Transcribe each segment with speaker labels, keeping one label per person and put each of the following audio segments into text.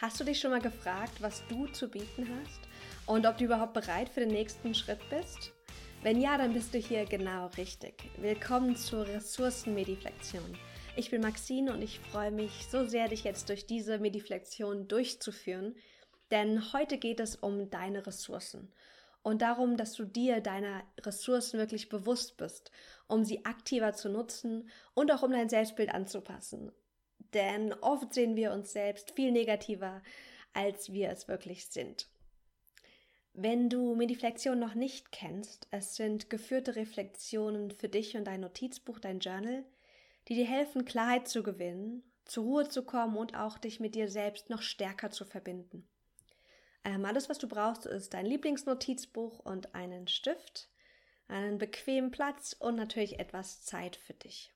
Speaker 1: Hast du dich schon mal gefragt, was du zu bieten hast und ob du überhaupt bereit für den nächsten Schritt bist? Wenn ja, dann bist du hier genau richtig. Willkommen zur Ressourcenmediflexion. Ich bin Maxine und ich freue mich so sehr, dich jetzt durch diese Mediflexion durchzuführen, denn heute geht es um deine Ressourcen und darum, dass du dir deiner Ressourcen wirklich bewusst bist, um sie aktiver zu nutzen und auch um dein Selbstbild anzupassen denn oft sehen wir uns selbst viel negativer, als wir es wirklich sind. Wenn du Mediflexion noch nicht kennst, es sind geführte Reflexionen für dich und dein Notizbuch, dein Journal, die dir helfen, Klarheit zu gewinnen, zur Ruhe zu kommen und auch dich mit dir selbst noch stärker zu verbinden. Ähm, alles, was du brauchst, ist dein Lieblingsnotizbuch und einen Stift, einen bequemen Platz und natürlich etwas Zeit für dich.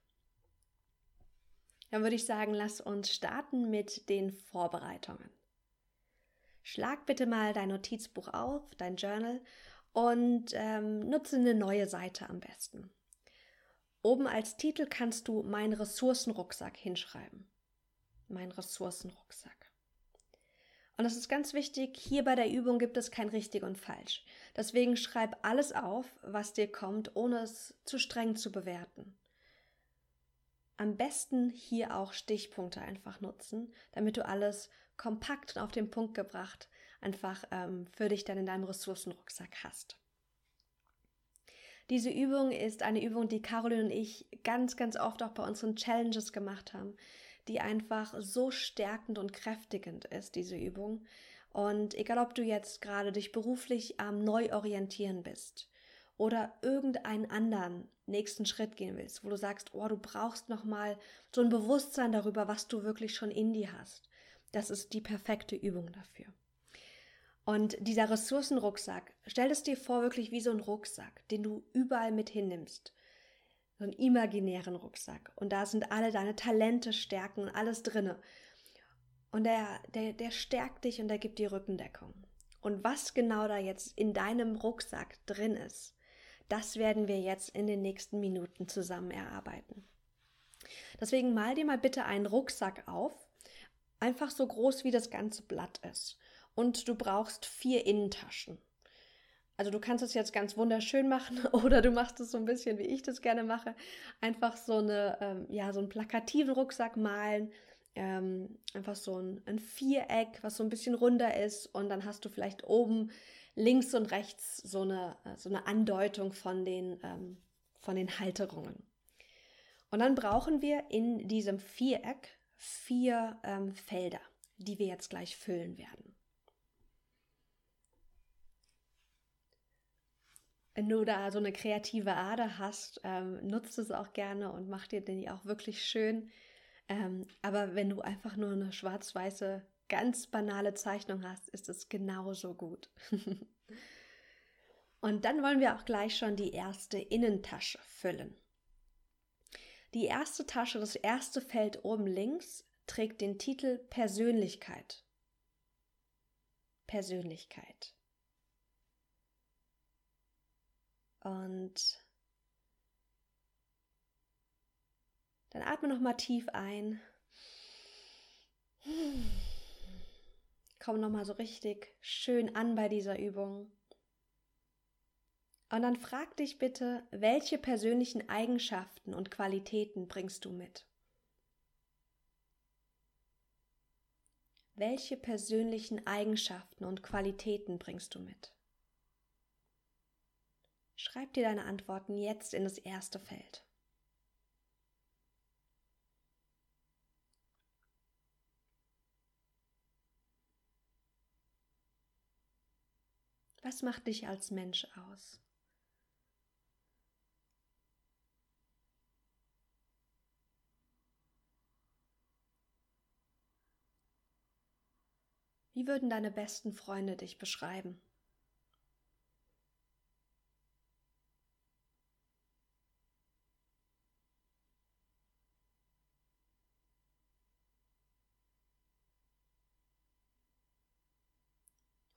Speaker 1: Dann würde ich sagen, lass uns starten mit den Vorbereitungen. Schlag bitte mal dein Notizbuch auf, dein Journal und ähm, nutze eine neue Seite am besten. Oben als Titel kannst du mein Ressourcenrucksack hinschreiben. Mein Ressourcenrucksack. Und das ist ganz wichtig, hier bei der Übung gibt es kein richtig und falsch. Deswegen schreib alles auf, was dir kommt, ohne es zu streng zu bewerten am besten hier auch Stichpunkte einfach nutzen, damit du alles kompakt und auf den Punkt gebracht einfach ähm, für dich dann in deinem Ressourcenrucksack hast. Diese Übung ist eine Übung, die Caroline und ich ganz, ganz oft auch bei unseren Challenges gemacht haben, die einfach so stärkend und kräftigend ist, diese Übung. Und egal, ob du jetzt gerade dich beruflich am ähm, neu orientieren bist oder irgendeinen anderen nächsten Schritt gehen willst, wo du sagst, oh, du brauchst noch mal so ein Bewusstsein darüber, was du wirklich schon in dir hast. Das ist die perfekte Übung dafür. Und dieser Ressourcenrucksack, stell es dir vor wirklich wie so ein Rucksack, den du überall mit hinnimmst. So einen imaginären Rucksack. Und da sind alle deine Talente, Stärken und alles drinne. Und der, der, der stärkt dich und der gibt dir Rückendeckung. Und was genau da jetzt in deinem Rucksack drin ist, das werden wir jetzt in den nächsten Minuten zusammen erarbeiten. Deswegen mal dir mal bitte einen Rucksack auf, einfach so groß wie das ganze Blatt ist. Und du brauchst vier Innentaschen. Also du kannst es jetzt ganz wunderschön machen oder du machst es so ein bisschen, wie ich das gerne mache. Einfach so eine, ähm, ja, so einen plakativen Rucksack malen. Ähm, einfach so ein, ein Viereck, was so ein bisschen runder ist. Und dann hast du vielleicht oben links und rechts so eine, so eine Andeutung von den, ähm, von den Halterungen. Und dann brauchen wir in diesem Viereck vier ähm, Felder, die wir jetzt gleich füllen werden. Wenn du da so eine kreative Ader hast, ähm, nutzt es auch gerne und mach dir den auch wirklich schön. Ähm, aber wenn du einfach nur eine schwarz-weiße ganz banale Zeichnung hast, ist es genauso gut. Und dann wollen wir auch gleich schon die erste Innentasche füllen. Die erste Tasche, das erste Feld oben links, trägt den Titel Persönlichkeit. Persönlichkeit. Und dann atme noch mal tief ein komm nochmal so richtig schön an bei dieser Übung. Und dann frag dich bitte, welche persönlichen Eigenschaften und Qualitäten bringst du mit? Welche persönlichen Eigenschaften und Qualitäten bringst du mit? Schreib dir deine Antworten jetzt in das erste Feld. Was macht dich als Mensch aus? Wie würden deine besten Freunde dich beschreiben?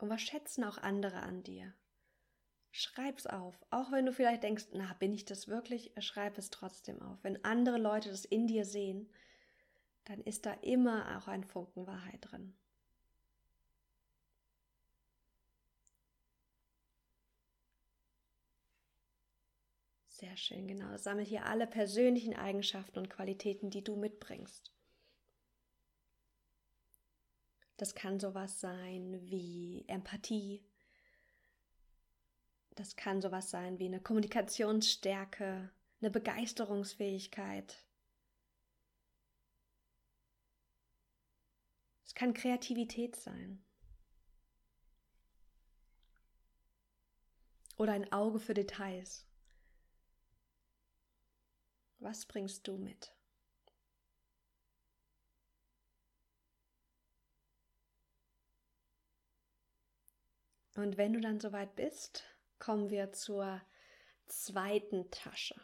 Speaker 1: Und was schätzen auch andere an dir? Schreib's auf. Auch wenn du vielleicht denkst, na, bin ich das wirklich? Schreib es trotzdem auf. Wenn andere Leute das in dir sehen, dann ist da immer auch ein Funken Wahrheit drin. Sehr schön, genau. Sammel hier alle persönlichen Eigenschaften und Qualitäten, die du mitbringst. Das kann sowas sein wie Empathie. Das kann sowas sein wie eine Kommunikationsstärke, eine Begeisterungsfähigkeit. Es kann Kreativität sein. Oder ein Auge für Details. Was bringst du mit? Und wenn du dann soweit bist, kommen wir zur zweiten Tasche.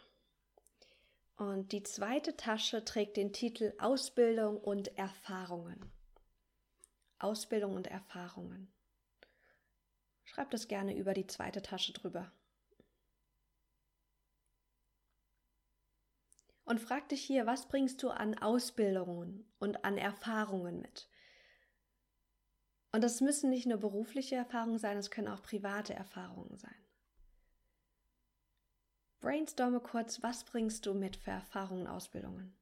Speaker 1: Und die zweite Tasche trägt den Titel Ausbildung und Erfahrungen. Ausbildung und Erfahrungen. Schreib das gerne über die zweite Tasche drüber. und frag dich hier, was bringst du an Ausbildungen und an Erfahrungen mit? Und das müssen nicht nur berufliche Erfahrungen sein, es können auch private Erfahrungen sein. Brainstorme kurz, was bringst du mit für Erfahrungen und Ausbildungen?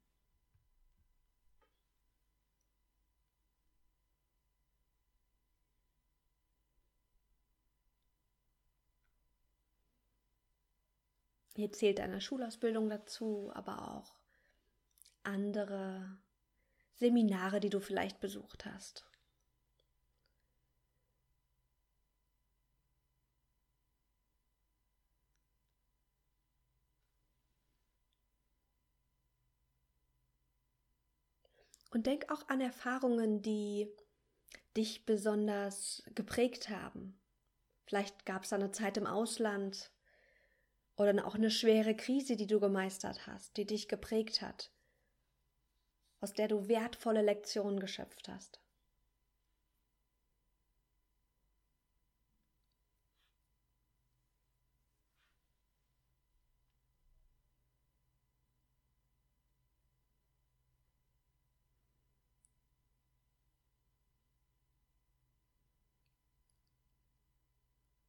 Speaker 1: Hier zählt eine Schulausbildung dazu, aber auch andere Seminare, die du vielleicht besucht hast. Und denk auch an Erfahrungen, die dich besonders geprägt haben. Vielleicht gab es eine Zeit im Ausland, oder auch eine schwere Krise, die du gemeistert hast, die dich geprägt hat, aus der du wertvolle Lektionen geschöpft hast.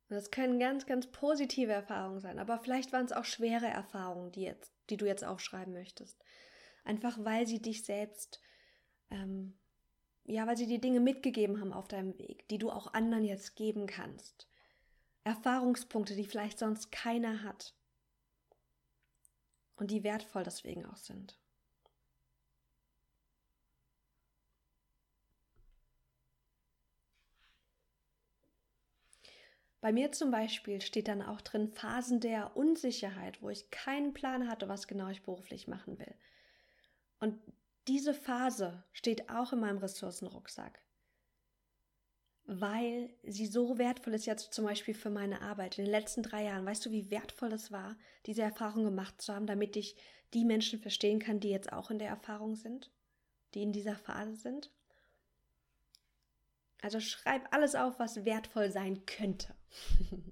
Speaker 1: Und das können ganz, ganz positive Erfahrungen sein, aber vielleicht waren es auch schwere Erfahrungen, die, jetzt, die du jetzt aufschreiben möchtest. Einfach weil sie dich selbst, ähm, ja, weil sie dir Dinge mitgegeben haben auf deinem Weg, die du auch anderen jetzt geben kannst. Erfahrungspunkte, die vielleicht sonst keiner hat. Und die wertvoll deswegen auch sind. Bei mir zum Beispiel steht dann auch drin Phasen der Unsicherheit, wo ich keinen Plan hatte, was genau ich beruflich machen will. Und diese Phase steht auch in meinem Ressourcenrucksack, weil sie so wertvoll ist jetzt zum Beispiel für meine Arbeit. In den letzten drei Jahren, weißt du, wie wertvoll es war, diese Erfahrung gemacht zu haben, damit ich die Menschen verstehen kann, die jetzt auch in der Erfahrung sind, die in dieser Phase sind? Also schreib alles auf, was wertvoll sein könnte.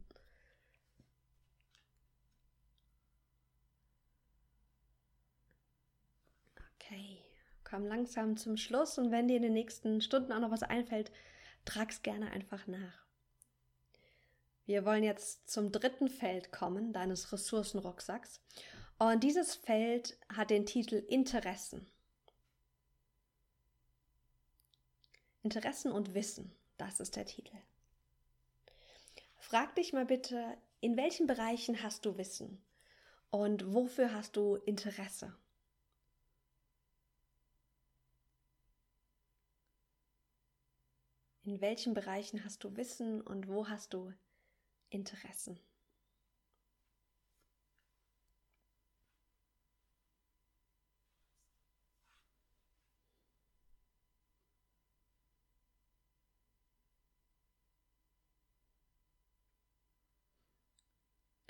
Speaker 1: okay, komm langsam zum Schluss und wenn dir in den nächsten Stunden auch noch was einfällt, trag's gerne einfach nach. Wir wollen jetzt zum dritten Feld kommen, deines Ressourcenrucksacks. Und dieses Feld hat den Titel Interessen. Interessen und Wissen, das ist der Titel. Frag dich mal bitte, in welchen Bereichen hast du Wissen und wofür hast du Interesse? In welchen Bereichen hast du Wissen und wo hast du Interessen?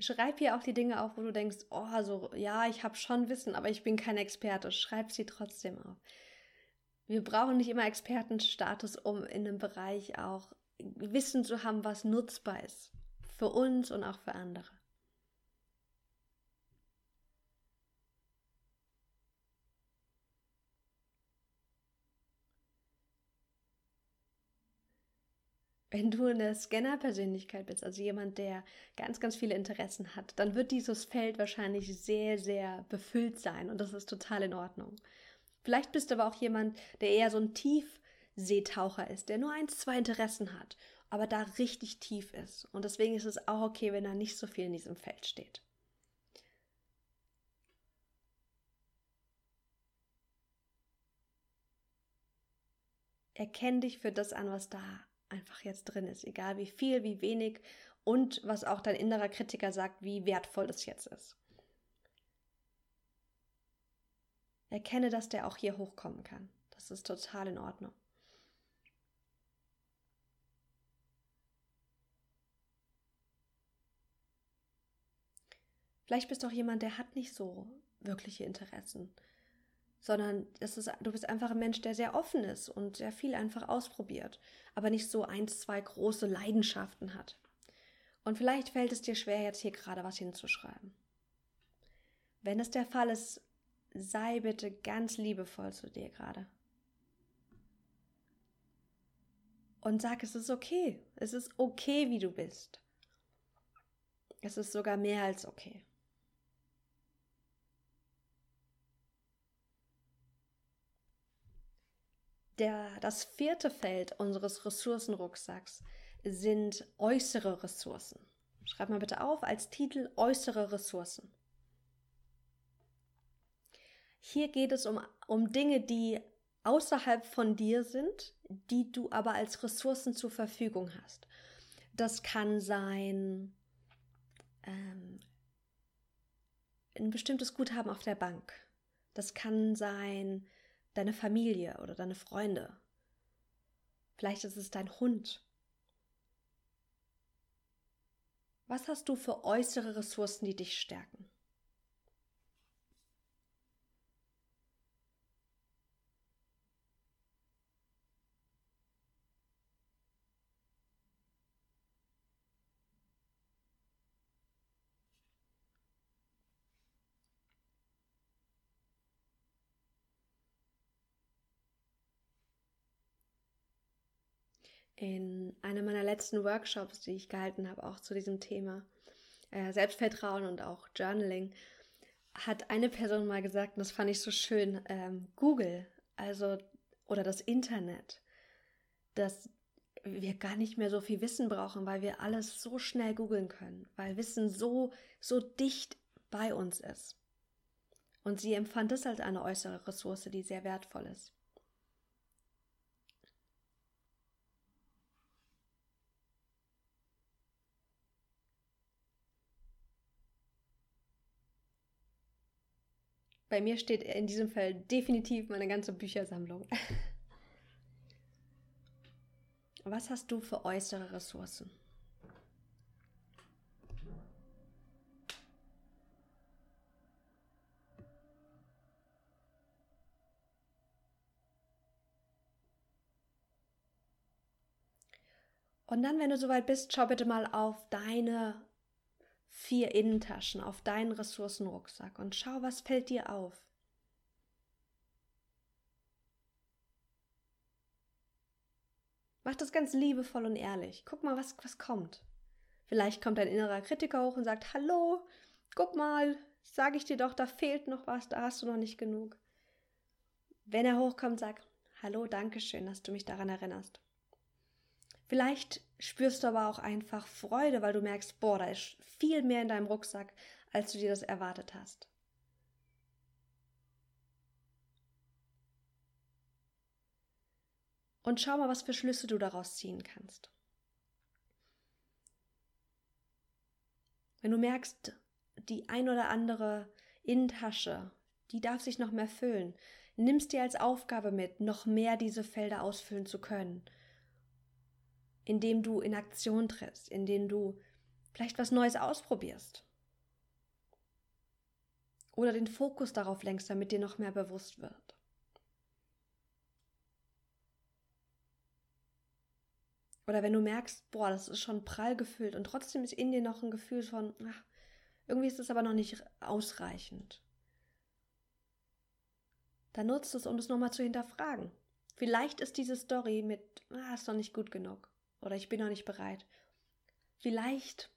Speaker 1: Schreib hier auch die Dinge auf, wo du denkst, oh, so, ja, ich habe schon Wissen, aber ich bin kein Experte. Schreib sie trotzdem auf. Wir brauchen nicht immer Expertenstatus, um in einem Bereich auch Wissen zu haben, was nutzbar ist. Für uns und auch für andere. Wenn du eine Scanner-Persönlichkeit bist, also jemand, der ganz, ganz viele Interessen hat, dann wird dieses Feld wahrscheinlich sehr, sehr befüllt sein und das ist total in Ordnung. Vielleicht bist du aber auch jemand, der eher so ein Tiefseetaucher ist, der nur ein, zwei Interessen hat, aber da richtig tief ist. Und deswegen ist es auch okay, wenn da nicht so viel in diesem Feld steht. Erkenn dich für das an, was da einfach jetzt drin ist, egal wie viel, wie wenig und was auch dein innerer Kritiker sagt, wie wertvoll das jetzt ist. Erkenne, dass der auch hier hochkommen kann. Das ist total in Ordnung. Vielleicht bist du auch jemand, der hat nicht so wirkliche Interessen sondern das ist, du bist einfach ein Mensch, der sehr offen ist und sehr viel einfach ausprobiert, aber nicht so ein, zwei große Leidenschaften hat. Und vielleicht fällt es dir schwer, jetzt hier gerade was hinzuschreiben. Wenn es der Fall ist, sei bitte ganz liebevoll zu dir gerade. Und sag, es ist okay. Es ist okay, wie du bist. Es ist sogar mehr als okay. Der, das vierte Feld unseres Ressourcenrucksacks sind äußere Ressourcen. Schreib mal bitte auf als Titel äußere Ressourcen. Hier geht es um, um Dinge, die außerhalb von dir sind, die du aber als Ressourcen zur Verfügung hast. Das kann sein ähm, ein bestimmtes Guthaben auf der Bank. Das kann sein deine Familie oder deine Freunde. Vielleicht ist es dein Hund. Was hast du für äußere Ressourcen, die dich stärken? In einem meiner letzten Workshops, die ich gehalten habe, auch zu diesem Thema äh, Selbstvertrauen und auch Journaling, hat eine Person mal gesagt, und das fand ich so schön, ähm, Google, also oder das Internet, dass wir gar nicht mehr so viel Wissen brauchen, weil wir alles so schnell googeln können, weil Wissen so, so dicht bei uns ist. Und sie empfand es als eine äußere Ressource, die sehr wertvoll ist. Bei mir steht in diesem Fall definitiv meine ganze Büchersammlung. Was hast du für äußere Ressourcen? Und dann, wenn du soweit bist, schau bitte mal auf deine vier Innentaschen auf deinen Ressourcenrucksack und schau, was fällt dir auf. Mach das ganz liebevoll und ehrlich. Guck mal, was, was kommt. Vielleicht kommt dein innerer Kritiker hoch und sagt, hallo, guck mal, sage ich dir doch, da fehlt noch was, da hast du noch nicht genug. Wenn er hochkommt, sag, hallo, danke schön, dass du mich daran erinnerst. Vielleicht spürst du aber auch einfach Freude, weil du merkst, boah, da ist viel mehr in deinem Rucksack, als du dir das erwartet hast. Und schau mal, was für Schlüsse du daraus ziehen kannst. Wenn du merkst, die ein oder andere Innentasche, die darf sich noch mehr füllen, nimmst dir als Aufgabe mit, noch mehr diese Felder ausfüllen zu können indem du in Aktion trittst, indem du vielleicht was Neues ausprobierst. Oder den Fokus darauf lenkst, damit dir noch mehr bewusst wird. Oder wenn du merkst, boah, das ist schon prall gefüllt und trotzdem ist in dir noch ein Gefühl von, ach, irgendwie ist es aber noch nicht ausreichend. Dann nutzt es, um es nochmal zu hinterfragen. Vielleicht ist diese Story mit, ah, ist noch nicht gut genug oder ich bin noch nicht bereit. Vielleicht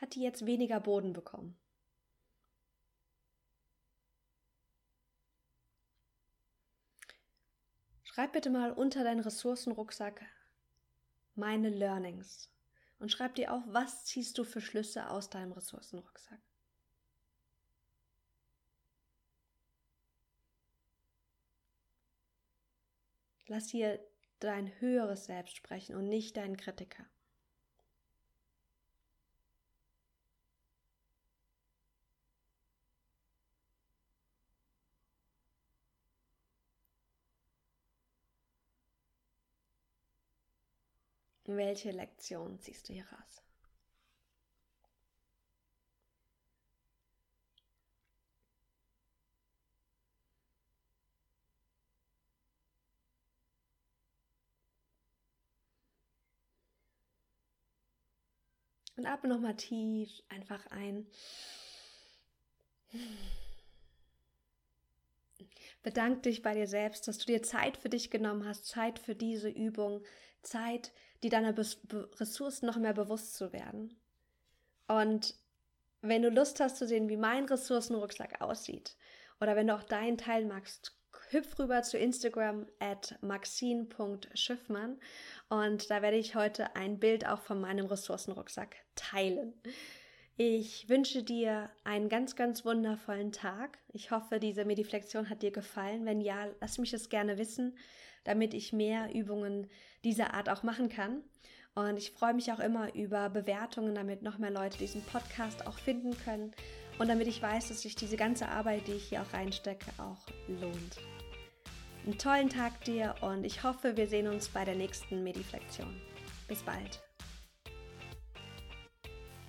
Speaker 1: hat die jetzt weniger Boden bekommen. Schreib bitte mal unter deinen Ressourcenrucksack meine Learnings und schreib dir auf, was ziehst du für Schlüsse aus deinem Ressourcenrucksack. Lass hier dein höheres Selbst sprechen und nicht deinen Kritiker. Welche Lektion ziehst du hier raus? Und atme nochmal tief einfach ein. Bedank dich bei dir selbst, dass du dir Zeit für dich genommen hast, Zeit für diese Übung, Zeit, die deiner Be Ressourcen noch mehr bewusst zu werden. Und wenn du Lust hast zu sehen, wie mein Ressourcenrucksack aussieht, oder wenn du auch deinen Teil magst, hüpf rüber zu Instagram at maxine.schiffmann und da werde ich heute ein Bild auch von meinem Ressourcenrucksack teilen. Ich wünsche dir einen ganz, ganz wundervollen Tag. Ich hoffe, diese Mediflexion hat dir gefallen. Wenn ja, lass mich das gerne wissen, damit ich mehr Übungen dieser Art auch machen kann. Und ich freue mich auch immer über Bewertungen, damit noch mehr Leute diesen Podcast auch finden können und damit ich weiß, dass sich diese ganze Arbeit, die ich hier auch reinstecke, auch lohnt. Einen tollen Tag dir und ich hoffe, wir sehen uns bei der nächsten Mediflexion. Bis bald.